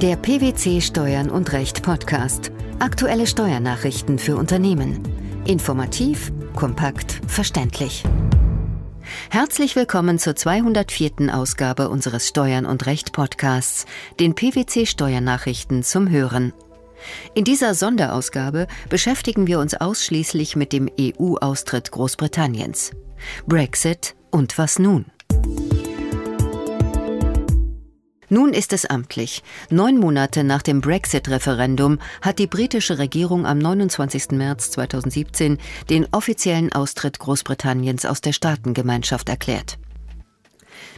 Der PwC Steuern und Recht Podcast. Aktuelle Steuernachrichten für Unternehmen. Informativ, kompakt, verständlich. Herzlich willkommen zur 204. Ausgabe unseres Steuern und Recht Podcasts, den PwC Steuernachrichten zum Hören. In dieser Sonderausgabe beschäftigen wir uns ausschließlich mit dem EU-Austritt Großbritanniens. Brexit und was nun? Nun ist es amtlich. Neun Monate nach dem Brexit-Referendum hat die britische Regierung am 29. März 2017 den offiziellen Austritt Großbritanniens aus der Staatengemeinschaft erklärt.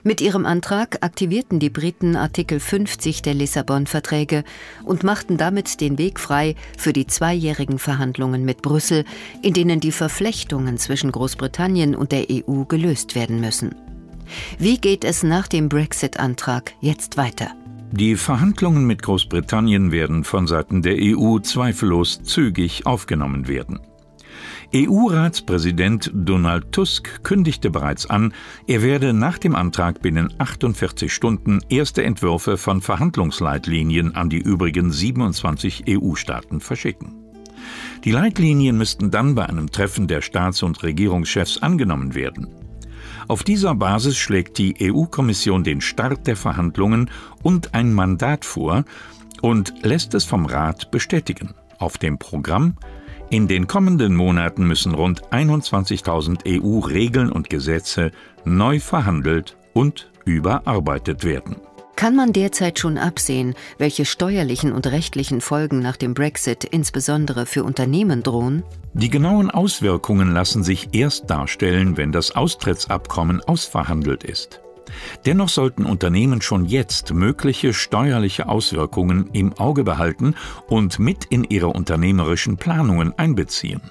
Mit ihrem Antrag aktivierten die Briten Artikel 50 der Lissabon-Verträge und machten damit den Weg frei für die zweijährigen Verhandlungen mit Brüssel, in denen die Verflechtungen zwischen Großbritannien und der EU gelöst werden müssen. Wie geht es nach dem Brexit-Antrag jetzt weiter? Die Verhandlungen mit Großbritannien werden von Seiten der EU zweifellos zügig aufgenommen werden. EU-Ratspräsident Donald Tusk kündigte bereits an, er werde nach dem Antrag binnen 48 Stunden erste Entwürfe von Verhandlungsleitlinien an die übrigen 27 EU-Staaten verschicken. Die Leitlinien müssten dann bei einem Treffen der Staats- und Regierungschefs angenommen werden. Auf dieser Basis schlägt die EU-Kommission den Start der Verhandlungen und ein Mandat vor und lässt es vom Rat bestätigen. Auf dem Programm in den kommenden Monaten müssen rund 21.000 EU-Regeln und Gesetze neu verhandelt und überarbeitet werden. Kann man derzeit schon absehen, welche steuerlichen und rechtlichen Folgen nach dem Brexit insbesondere für Unternehmen drohen? Die genauen Auswirkungen lassen sich erst darstellen, wenn das Austrittsabkommen ausverhandelt ist. Dennoch sollten Unternehmen schon jetzt mögliche steuerliche Auswirkungen im Auge behalten und mit in ihre unternehmerischen Planungen einbeziehen.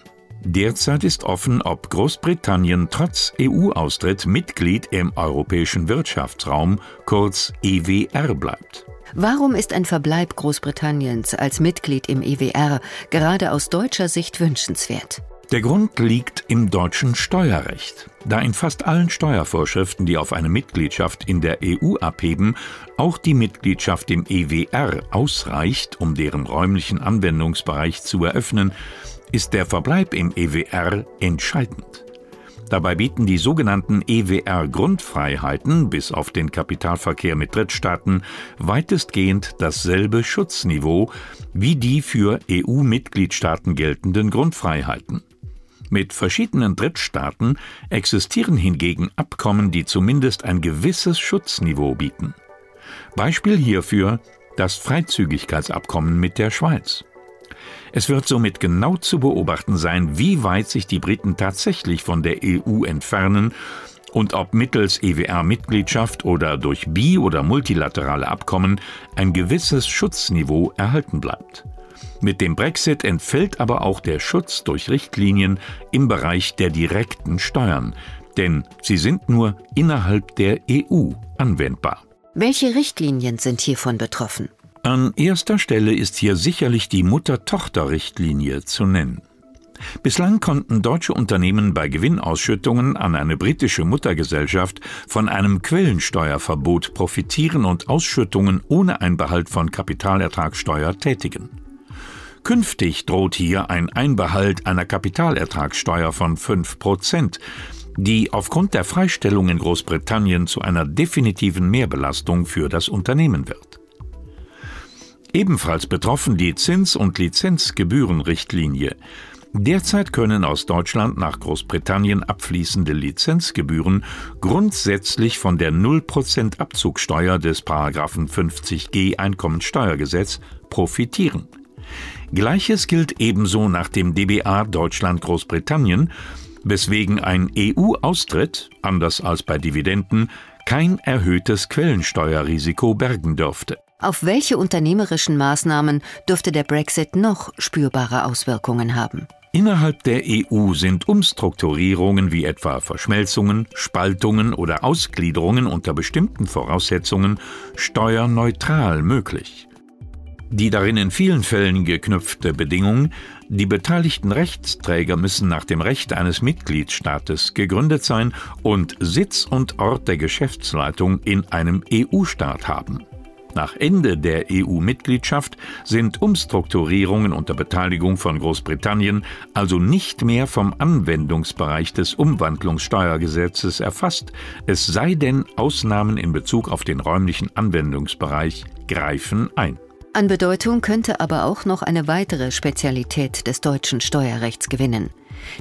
Derzeit ist offen, ob Großbritannien trotz EU-Austritt Mitglied im Europäischen Wirtschaftsraum, kurz EWR, bleibt. Warum ist ein Verbleib Großbritanniens als Mitglied im EWR gerade aus deutscher Sicht wünschenswert? Der Grund liegt im deutschen Steuerrecht. Da in fast allen Steuervorschriften, die auf eine Mitgliedschaft in der EU abheben, auch die Mitgliedschaft im EWR ausreicht, um deren räumlichen Anwendungsbereich zu eröffnen, ist der Verbleib im EWR entscheidend. Dabei bieten die sogenannten EWR-Grundfreiheiten bis auf den Kapitalverkehr mit Drittstaaten weitestgehend dasselbe Schutzniveau wie die für EU-Mitgliedstaaten geltenden Grundfreiheiten. Mit verschiedenen Drittstaaten existieren hingegen Abkommen, die zumindest ein gewisses Schutzniveau bieten. Beispiel hierfür das Freizügigkeitsabkommen mit der Schweiz. Es wird somit genau zu beobachten sein, wie weit sich die Briten tatsächlich von der EU entfernen und ob mittels EWR-Mitgliedschaft oder durch bi- oder multilaterale Abkommen ein gewisses Schutzniveau erhalten bleibt. Mit dem Brexit entfällt aber auch der Schutz durch Richtlinien im Bereich der direkten Steuern, denn sie sind nur innerhalb der EU anwendbar. Welche Richtlinien sind hiervon betroffen? An erster Stelle ist hier sicherlich die Mutter-Tochter-Richtlinie zu nennen. Bislang konnten deutsche Unternehmen bei Gewinnausschüttungen an eine britische Muttergesellschaft von einem Quellensteuerverbot profitieren und Ausschüttungen ohne Einbehalt von Kapitalertragssteuer tätigen. Künftig droht hier ein Einbehalt einer Kapitalertragssteuer von 5 Prozent, die aufgrund der Freistellung in Großbritannien zu einer definitiven Mehrbelastung für das Unternehmen wird. Ebenfalls betroffen die Zins- und Lizenzgebührenrichtlinie. Derzeit können aus Deutschland nach Großbritannien abfließende Lizenzgebühren grundsätzlich von der 0% Abzugsteuer des 50g Einkommensteuergesetz profitieren. Gleiches gilt ebenso nach dem DBA Deutschland Großbritannien, weswegen ein EU-Austritt, anders als bei Dividenden, kein erhöhtes Quellensteuerrisiko bergen dürfte. Auf welche unternehmerischen Maßnahmen dürfte der Brexit noch spürbare Auswirkungen haben? Innerhalb der EU sind Umstrukturierungen wie etwa Verschmelzungen, Spaltungen oder Ausgliederungen unter bestimmten Voraussetzungen steuerneutral möglich. Die darin in vielen Fällen geknüpfte Bedingung, die beteiligten Rechtsträger müssen nach dem Recht eines Mitgliedstaates gegründet sein und Sitz und Ort der Geschäftsleitung in einem EU-Staat haben. Nach Ende der EU-Mitgliedschaft sind Umstrukturierungen unter Beteiligung von Großbritannien also nicht mehr vom Anwendungsbereich des Umwandlungssteuergesetzes erfasst, es sei denn, Ausnahmen in Bezug auf den räumlichen Anwendungsbereich greifen ein. An Bedeutung könnte aber auch noch eine weitere Spezialität des deutschen Steuerrechts gewinnen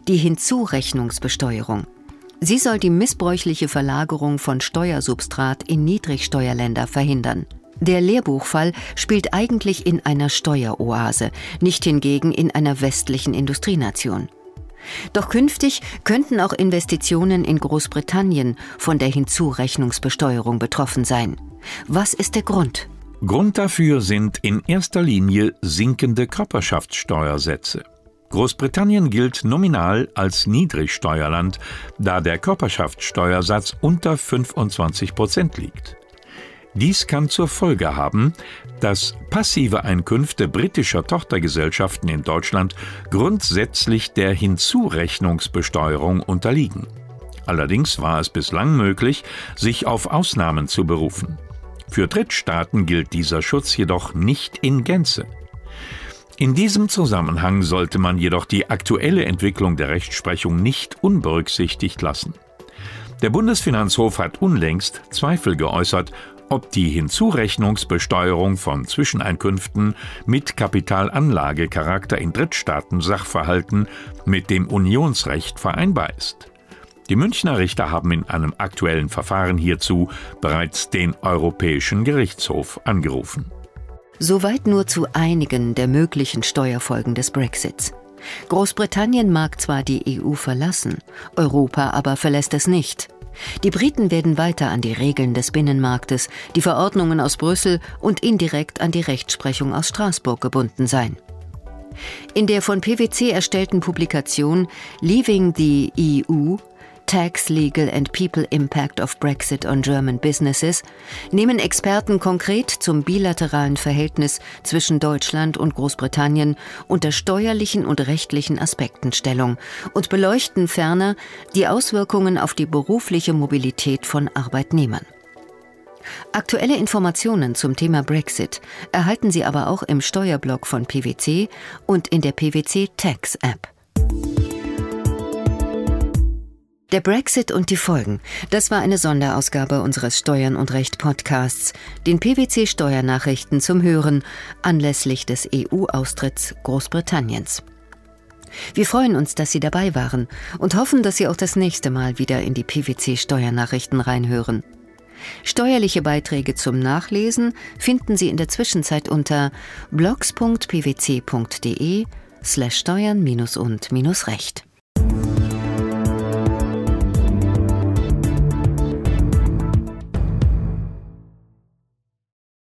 die Hinzurechnungsbesteuerung. Sie soll die missbräuchliche Verlagerung von Steuersubstrat in Niedrigsteuerländer verhindern. Der Lehrbuchfall spielt eigentlich in einer Steueroase, nicht hingegen in einer westlichen Industrienation. Doch künftig könnten auch Investitionen in Großbritannien von der Hinzurechnungsbesteuerung betroffen sein. Was ist der Grund? Grund dafür sind in erster Linie sinkende Körperschaftssteuersätze. Großbritannien gilt nominal als Niedrigsteuerland, da der Körperschaftssteuersatz unter 25 Prozent liegt. Dies kann zur Folge haben, dass passive Einkünfte britischer Tochtergesellschaften in Deutschland grundsätzlich der Hinzurechnungsbesteuerung unterliegen. Allerdings war es bislang möglich, sich auf Ausnahmen zu berufen. Für Drittstaaten gilt dieser Schutz jedoch nicht in Gänze. In diesem Zusammenhang sollte man jedoch die aktuelle Entwicklung der Rechtsprechung nicht unberücksichtigt lassen. Der Bundesfinanzhof hat unlängst Zweifel geäußert, ob die Hinzurechnungsbesteuerung von Zwischeneinkünften mit Kapitalanlagecharakter in Drittstaaten Sachverhalten mit dem Unionsrecht vereinbar ist. Die Münchner Richter haben in einem aktuellen Verfahren hierzu bereits den Europäischen Gerichtshof angerufen. Soweit nur zu einigen der möglichen Steuerfolgen des Brexits. Großbritannien mag zwar die EU verlassen, Europa aber verlässt es nicht. Die Briten werden weiter an die Regeln des Binnenmarktes, die Verordnungen aus Brüssel und indirekt an die Rechtsprechung aus Straßburg gebunden sein. In der von PwC erstellten Publikation Leaving the EU Tax, Legal and People Impact of Brexit on German Businesses nehmen Experten konkret zum bilateralen Verhältnis zwischen Deutschland und Großbritannien unter steuerlichen und rechtlichen Aspekten Stellung und beleuchten ferner die Auswirkungen auf die berufliche Mobilität von Arbeitnehmern. Aktuelle Informationen zum Thema Brexit erhalten Sie aber auch im Steuerblog von PwC und in der PwC Tax App. Der Brexit und die Folgen. Das war eine Sonderausgabe unseres Steuern und Recht Podcasts, den PwC Steuernachrichten zum Hören anlässlich des EU-Austritts Großbritanniens. Wir freuen uns, dass Sie dabei waren und hoffen, dass Sie auch das nächste Mal wieder in die PwC Steuernachrichten reinhören. Steuerliche Beiträge zum Nachlesen finden Sie in der Zwischenzeit unter blogs.pwc.de slash steuern und recht.